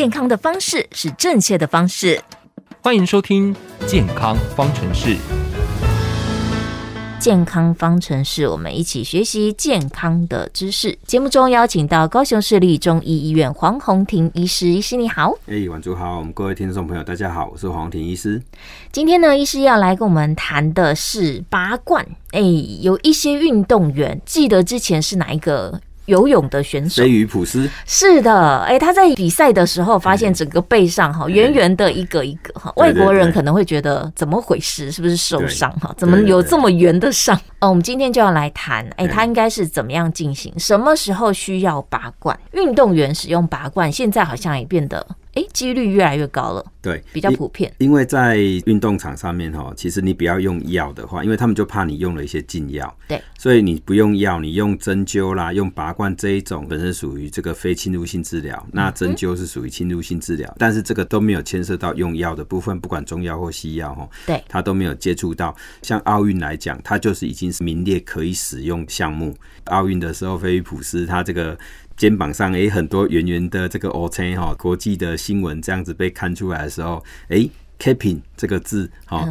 健康的方式是正确的方式。欢迎收听《健康方程式》。健康方程式，我们一起学习健康的知识。节目中邀请到高雄市立中医医院黄宏庭医师，医师你好。哎，晚上好，我们各位听众朋友，大家好，我是黄宏庭医师。今天呢，医师要来跟我们谈的是拔罐。哎，有一些运动员，记得之前是哪一个？游泳的选手，飞鱼普斯是的，哎、欸，他在比赛的时候发现整个背上哈圆圆的一个一个哈，外国人可能会觉得怎么回事，是不是受伤哈？怎么有这么圆的伤？哦，我们今天就要来谈，哎、欸，他应该是怎么样进行？什么时候需要拔罐？运动员使用拔罐，现在好像也变得。哎，几率越来越高了，对，比较普遍。因为在运动场上面哈，其实你不要用药的话，因为他们就怕你用了一些禁药，对，所以你不用药，你用针灸啦，用拔罐这一种本身属于这个非侵入性治疗，那针灸是属于侵入性治疗，但是这个都没有牵涉到用药的部分，不管中药或西药哈，对，它都没有接触到。像奥运来讲，它就是已经是名列可以使用项目。奥运的时候，菲利普斯他这个。肩膀上诶，很多圆圆的这个 O C 哈，国际的新闻这样子被看出来的时候，诶 capping 这个字哈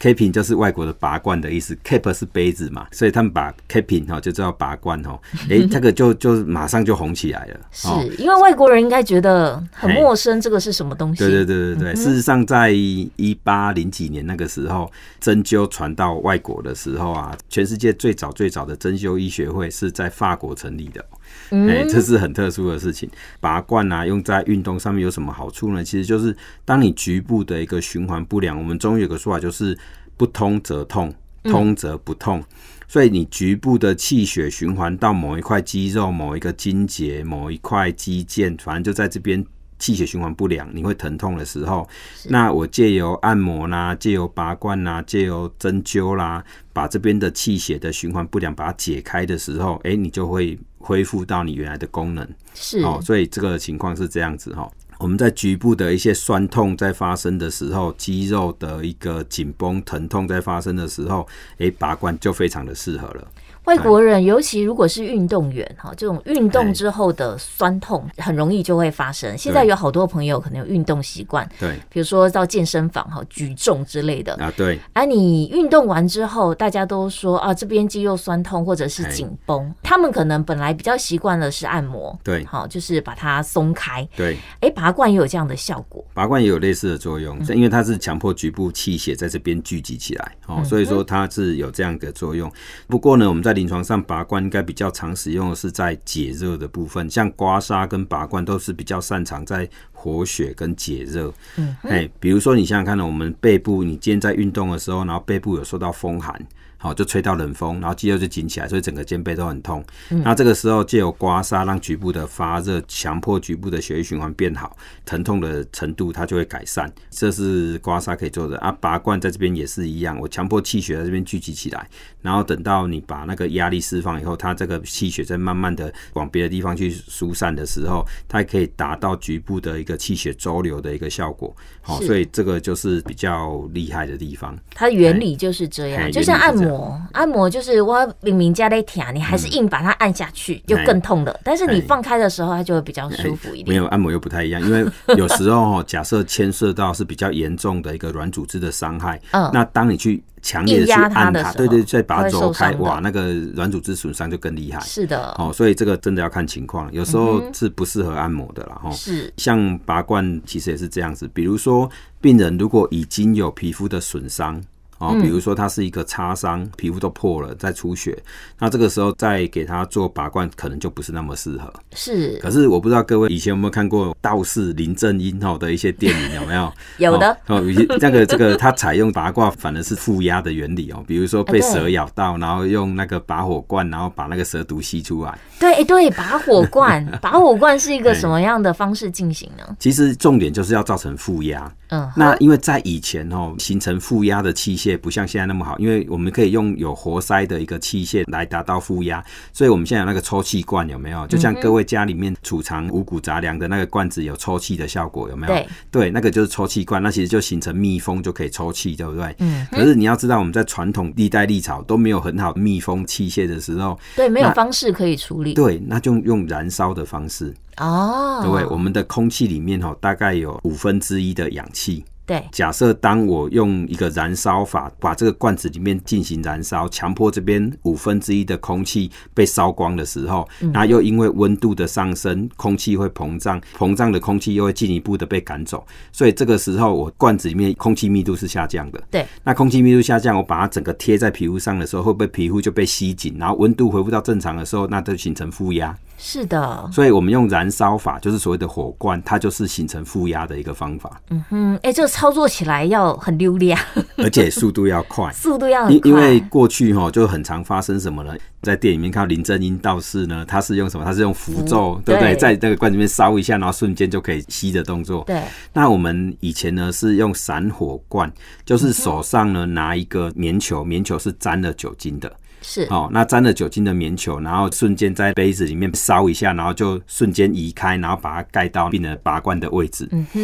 ，capping 就是外国的拔罐的意思，cap 是杯子嘛，所以他们把 capping 哈就叫拔罐哈，诶，这个就就马上就红起来了，是因为外国人应该觉得很陌生，这个是什么东西？对对对对对，事实上在一八零几年那个时候，针灸传到外国的时候啊，全世界最早最早的针灸医学会是在法国成立的。哎、欸，这是很特殊的事情。拔罐啊，用在运动上面有什么好处呢？其实就是当你局部的一个循环不良，我们中医有个说法，就是不通则痛，通则不痛。所以你局部的气血循环到某一块肌肉、某一个筋节、某一块肌腱，反正就在这边。气血循环不良，你会疼痛的时候，那我借由按摩啦，借由拔罐啦，借由针灸啦，把这边的气血的循环不良把它解开的时候，哎、欸，你就会恢复到你原来的功能。是哦，所以这个情况是这样子哈。我们在局部的一些酸痛在发生的时候，肌肉的一个紧绷疼痛在发生的时候，诶、欸，拔罐就非常的适合了。外国人，尤其如果是运动员哈，这种运动之后的酸痛很容易就会发生。现在有好多朋友可能有运动习惯，对，比如说到健身房哈举重之类的啊，对。而你运动完之后，大家都说啊这边肌肉酸痛或者是紧绷，他们可能本来比较习惯的是按摩，对，好就是把它松开，对。哎，拔罐也有这样的效果，拔罐也有类似的作用，因为它是强迫局部气血在这边聚集起来，哦，所以说它是有这样的作用。不过呢，我们在临床上拔罐。应该比较常使用的是在解热的部分，像刮痧跟拔罐都是比较擅长在活血跟解热。嗯，哎，比如说你想想看呢，我们背部，你今天在运动的时候，然后背部有受到风寒。好，就吹到冷风，然后肌肉就紧起来，所以整个肩背都很痛。嗯、那这个时候借由刮痧，让局部的发热，强迫局部的血液循环变好，疼痛的程度它就会改善。这是刮痧可以做的啊。拔罐在这边也是一样，我强迫气血在这边聚集起来，然后等到你把那个压力释放以后，它这个气血在慢慢的往别的地方去疏散的时候，它可以达到局部的一个气血周流的一个效果。好，所以这个就是比较厉害的地方。它原理就是这样，就像按摩。按摩就是我明明加了一条，你还是硬把它按下去，就更痛了。但是你放开的时候，它就会比较舒服一点。没有按摩又不太一样，因为有时候 假设牵涉到是比较严重的一个软组织的伤害，嗯，那当你去强烈的去按它，对对，再把它揉开，哇，那个软组织损伤就更厉害。是的，哦，所以这个真的要看情况，有时候是不适合按摩的啦。哈。是，像拔罐其实也是这样子，比如说病人如果已经有皮肤的损伤。哦，比如说他是一个擦伤，皮肤都破了，在出血，那这个时候再给他做拔罐，可能就不是那么适合。是，可是我不知道各位以前有没有看过道士林正英哈的一些电影，有没有？有的。哦，那个这个他采用拔罐反而是负压的原理哦，比如说被蛇咬到，然后用那个拔火罐，然后把那个蛇毒吸出来。对对，拔火罐，拔火罐是一个什么样的方式进行呢？其实重点就是要造成负压。嗯，那因为在以前哦，形成负压的器械。械不像现在那么好，因为我们可以用有活塞的一个器械来达到负压，所以我们现在有那个抽气罐有没有？就像各位家里面储藏五谷杂粮的那个罐子有抽气的效果有没有？对，对，那个就是抽气罐，那其实就形成密封就可以抽气，对不对？嗯。可是你要知道，我们在传统历代历朝都没有很好密封器械的时候，对，没有方式可以处理。对，那就用燃烧的方式。哦。对，我们的空气里面哈，大概有五分之一的氧气。对，假设当我用一个燃烧法把这个罐子里面进行燃烧，强迫这边五分之一的空气被烧光的时候，那又因为温度的上升，空气会膨胀，膨胀的空气又会进一步的被赶走，所以这个时候我罐子里面空气密度是下降的。对，那空气密度下降，我把它整个贴在皮肤上的时候，会不会皮肤就被吸紧，然后温度恢复到正常的时候，那就形成负压。是的，所以我们用燃烧法，就是所谓的火罐，它就是形成负压的一个方法。嗯哼，哎、欸，这个操作起来要很溜利啊，而且速度要快，速度要很快。因因为过去哈就很常发生什么呢？在电影里面看到林正英道士呢，他是用什么？他是用符咒，对不对？在那个罐子里面烧一下，然后瞬间就可以吸的动作。对。那我们以前呢是用散火罐，就是手上呢拿一个棉球，棉球是沾了酒精的。是哦，那沾了酒精的棉球，然后瞬间在杯子里面烧一下，然后就瞬间移开，然后把它盖到病人拔罐的位置。嗯哼，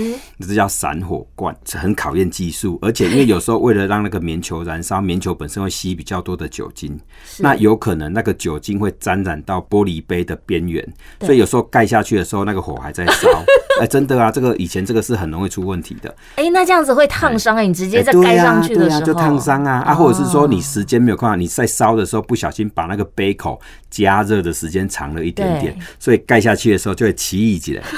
这叫散火罐，很考验技术。而且因为有时候为了让那个棉球燃烧，棉球本身会吸比较多的酒精，那有可能那个酒精会沾染到玻璃杯的边缘，所以有时候盖下去的时候，那个火还在烧。哎、欸，真的啊，这个以前这个是很容易出问题的。哎、欸，那这样子会烫伤哎，你直接在盖上去的时候，欸、对啊，对啊，就烫伤啊啊，或者是说你时间没有看到，你在烧的时候不小心把那个杯口加热的时间长了一点点，所以盖下去的时候就会起异起来。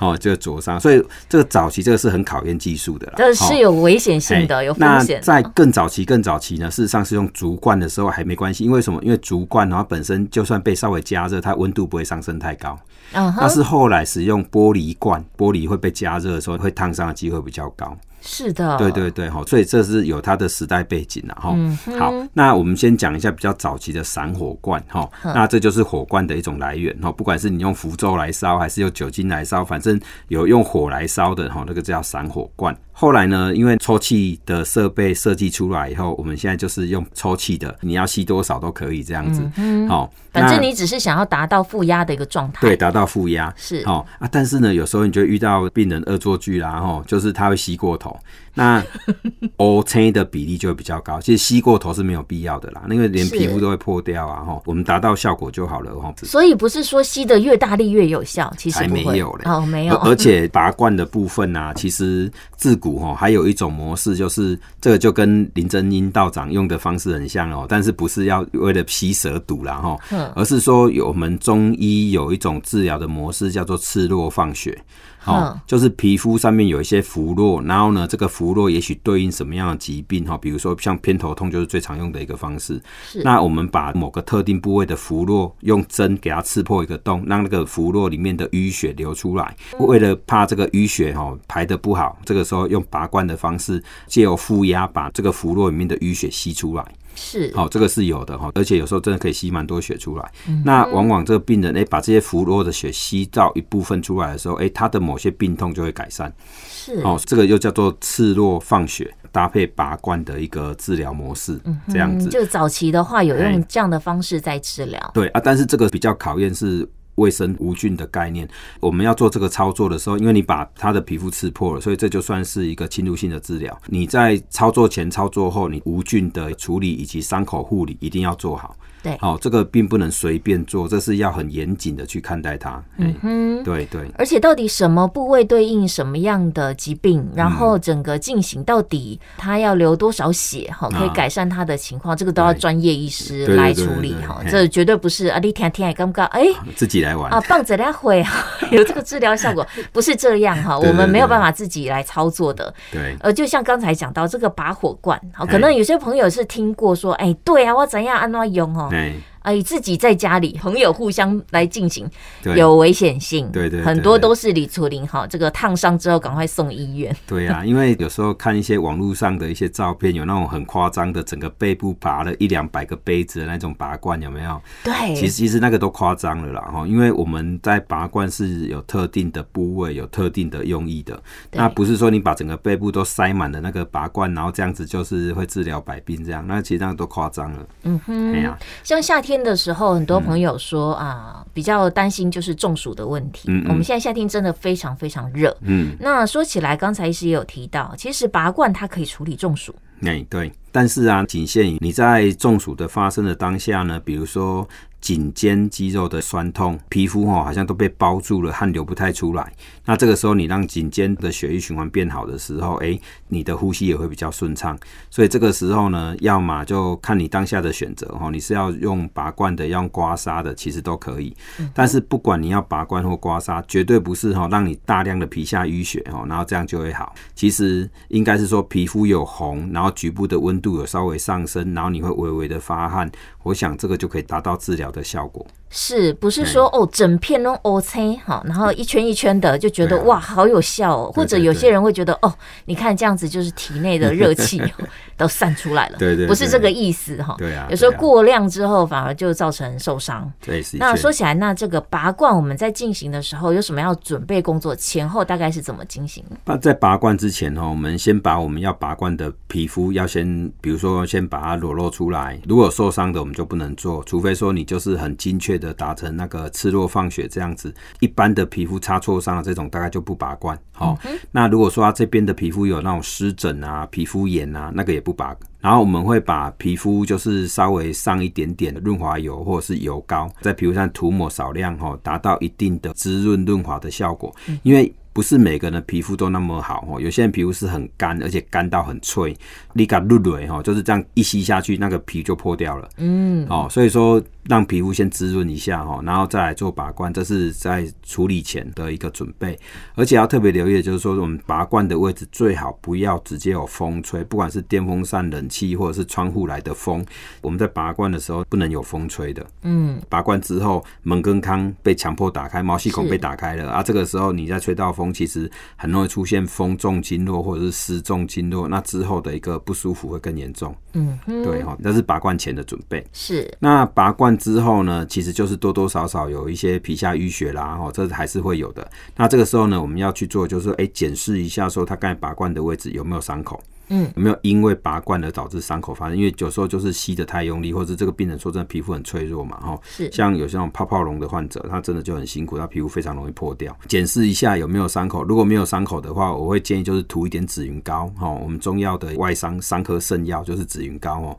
哦，这个灼伤，所以这个早期这个是很考验技术的啦，这是有危险性的，有风险。那在更早期、更早期呢，事实上是用竹罐的时候还没关系，因为什么？因为竹罐它本身就算被稍微加热，它温度不会上升太高。嗯，但是后来使用玻璃罐，玻璃会被加热的时候会烫伤的机会比较高。是的，对对对，哈，所以这是有它的时代背景了哈。好，那我们先讲一下比较早期的散火罐哈，那这就是火罐的一种来源哈，不管是你用符咒来烧，还是用酒精来烧，反正有用火来烧的哈，那个叫散火罐。后来呢，因为抽气的设备设计出来以后，我们现在就是用抽气的，你要吸多少都可以这样子。嗯，好，反正你只是想要达到负压的一个状态。对，达到负压是。哦啊，但是呢，有时候你就遇到病人恶作剧啦，哈，就是他会吸过头。call. 那 O C 的比例就会比较高，其实吸过头是没有必要的啦，因为连皮肤都会破掉啊，哈，我们达到效果就好了，哈。所以不是说吸的越大力越有效，其实还没有嘞，哦，没有。而且拔罐的部分啊，其实自古哈还有一种模式，就是这个就跟林正英道长用的方式很像哦，但是不是要为了吸蛇毒啦哈，而是说有我们中医有一种治疗的模式叫做刺络放血。哦，就是皮肤上面有一些浮络，然后呢，这个浮络也许对应什么样的疾病哈？比如说像偏头痛，就是最常用的一个方式。是，那我们把某个特定部位的浮络用针给它刺破一个洞，让那个浮络里面的淤血流出来。为了怕这个淤血哈排得不好，这个时候用拔罐的方式，借由负压把这个浮络里面的淤血吸出来。是，好，这个是有的哈，而且有时候真的可以吸蛮多血出来。嗯、那往往这个病人哎，把这些浮落的血吸到一部分出来的时候，哎，他的某些病痛就会改善。是，哦，这个又叫做刺络放血搭配拔罐的一个治疗模式，这样子。就早期的话，有用这样的方式在治疗。对啊，但是这个比较考验是。卫生无菌的概念，我们要做这个操作的时候，因为你把他的皮肤刺破了，所以这就算是一个侵入性的治疗。你在操作前、操作后，你无菌的处理以及伤口护理一定要做好。对，好、哦，这个并不能随便做，这是要很严谨的去看待它。嗯哼，对对。而且到底什么部位对应什么样的疾病，然后整个进行到底它要流多少血哈，可以改善他的情况，啊、这个都要专业医师来处理哈。这绝对不是啊，你天天刚刚哎，自己来玩啊，棒子来回 有这个治疗效果，不是这样哈，我们没有办法自己来操作的。对，呃，就像刚才讲到这个拔火罐，好，可能有些朋友是听过说，哎，对啊，我怎样安怎用哦。对，哎，自己在家里，朋友互相来进行，对有危险性。对对很多都是李楚林哈，这个烫伤之后赶快送医院。对啊，因为有时候看一些网络上的一些照片，有那种很夸张的，整个背部拔了一两百个杯子的那种拔罐，有没有？对，其实其实那个都夸张了啦哈，因为我们在拔罐是有特定的部位，有特定的用意的，那不是说你把整个背部都塞满了那个拔罐，然后这样子就是会治疗百病这样，那其实那个都夸张了。嗯哼，哎呀，像夏天的时候，很多朋友说、嗯、啊，比较担心就是中暑的问题。我们现在夏天真的非常非常热。嗯，那说起来，刚才医师也有提到，其实拔罐它可以处理中暑。哎，对，但是啊，仅限于你在中暑的发生的当下呢，比如说。颈肩肌肉的酸痛，皮肤哦好像都被包住了，汗流不太出来。那这个时候你让颈肩的血液循环变好的时候，哎、欸，你的呼吸也会比较顺畅。所以这个时候呢，要么就看你当下的选择哦，你是要用拔罐的，要用刮痧的，其实都可以。但是不管你要拔罐或刮痧，绝对不是哈让你大量的皮下淤血哦，然后这样就会好。其实应该是说皮肤有红，然后局部的温度有稍微上升，然后你会微微的发汗。我想这个就可以达到治疗的效果。是不是说哦，整片都 OK 好，然后一圈一圈的就觉得哇，好有效哦？或者有些人会觉得哦，你看这样子就是体内的热气 都散出来了，对对，不是这个意思哈。对啊，有时候过量之后反而就造成受伤。对，那说起来，那这个拔罐我们在进行的时候有什么要准备工作？前后大概是怎么进行？那在拔罐之前哈，我们先把我们要拔罐的皮肤要先，比如说先把它裸露出来。如果受伤的，我们就不能做，除非说你就是很精确的达成那个刺络放血这样子，一般的皮肤擦挫伤的这种大概就不拔罐。好，那如果说他这边的皮肤有那种湿疹啊、皮肤炎啊，那个也不拔。然后我们会把皮肤就是稍微上一点点的润滑油或者是油膏，在皮肤上涂抹少量哈，达到一定的滋润润滑的效果，因为。不是每个人的皮肤都那么好哦，有些人皮肤是很干，而且干到很脆，你敢入蕊哈，就是这样一吸下去，那个皮就破掉了。嗯，哦，所以说让皮肤先滋润一下哈，然后再来做拔罐，这是在处理前的一个准备。而且要特别留意的就是说，我们拔罐的位置最好不要直接有风吹，不管是电风扇、冷气或者是窗户来的风，我们在拔罐的时候不能有风吹的。嗯，拔罐之后门跟康被强迫打开，毛细孔被打开了啊，这个时候你再吹到风。其实很容易出现风重经络或者是湿重经络，那之后的一个不舒服会更严重。嗯，对哈，那是拔罐前的准备。是，那拔罐之后呢，其实就是多多少少有一些皮下淤血啦，哈，这还是会有的。那这个时候呢，我们要去做就是说，哎，检视一下说他刚才拔罐的位置有没有伤口。嗯，有没有因为拔罐而导致伤口发生？因为有时候就是吸的太用力，或者这个病人说真的皮肤很脆弱嘛，哈。是。像有些那种泡泡龙的患者，他真的就很辛苦，他皮肤非常容易破掉。检视一下有没有伤口，如果没有伤口的话，我会建议就是涂一点紫云膏，哈。我们中药的外伤伤科圣药就是紫云膏哦，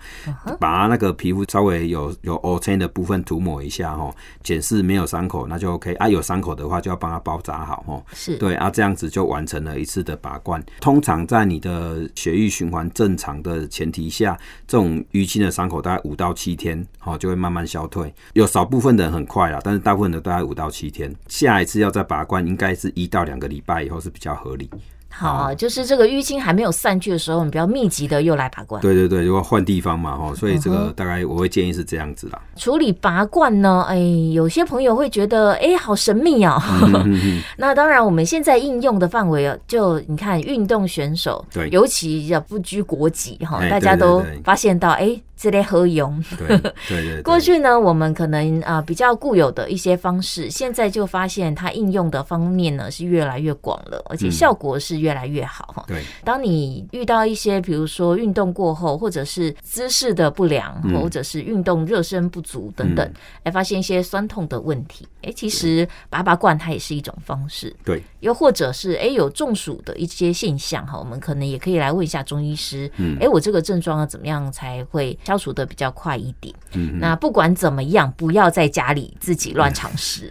把那个皮肤稍微有有凹陷的部分涂抹一下，哈。检视没有伤口，那就 OK 啊。有伤口的话，就要帮他包扎好，哈。是。对啊，这样子就完成了一次的拔罐。通常在你的血液循环正常的前提下，这种淤青的伤口大概五到七天，好就会慢慢消退。有少部分的人很快啦，但是大部分的大概五到七天。下一次要再拔罐，应该是一到两个礼拜以后是比较合理。好，就是这个淤青还没有散去的时候，你比较密集的又来拔罐。对对对，如果换地方嘛，哈，所以这个大概我会建议是这样子啦。处理拔罐呢，哎，有些朋友会觉得，哎，好神秘哦。那当然，我们现在应用的范围啊，就你看运动选手，对，尤其要不拘国籍哈，大家都发现到，哎。这类合用，对 对对。过去呢，我们可能啊比较固有的一些方式，现在就发现它应用的方面呢是越来越广了，而且效果是越来越好哈。对，当你遇到一些比如说运动过后，或者是姿势的不良，或者是运动热身不足等等，来发现一些酸痛的问题，哎，其实拔拔罐它也是一种方式。对，又或者是哎有中暑的一些现象哈，我们可能也可以来问一下中医师，嗯，哎，我这个症状要怎么样才会消除的比较快一点。嗯，那不管怎么样，不要在家里自己乱尝试，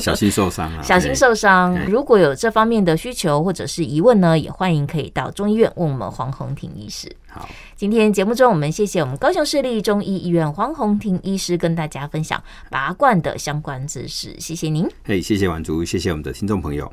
小心受伤啊！小心受伤。如果有这方面的需求或者是疑问呢，也欢迎可以到中医院问我们黄宏庭医师。好，今天节目中我们谢谢我们高雄市立中医医院黄宏庭医师跟大家分享拔罐的相关知识，谢谢您。嘿，谢谢婉竹，谢谢我们的听众朋友。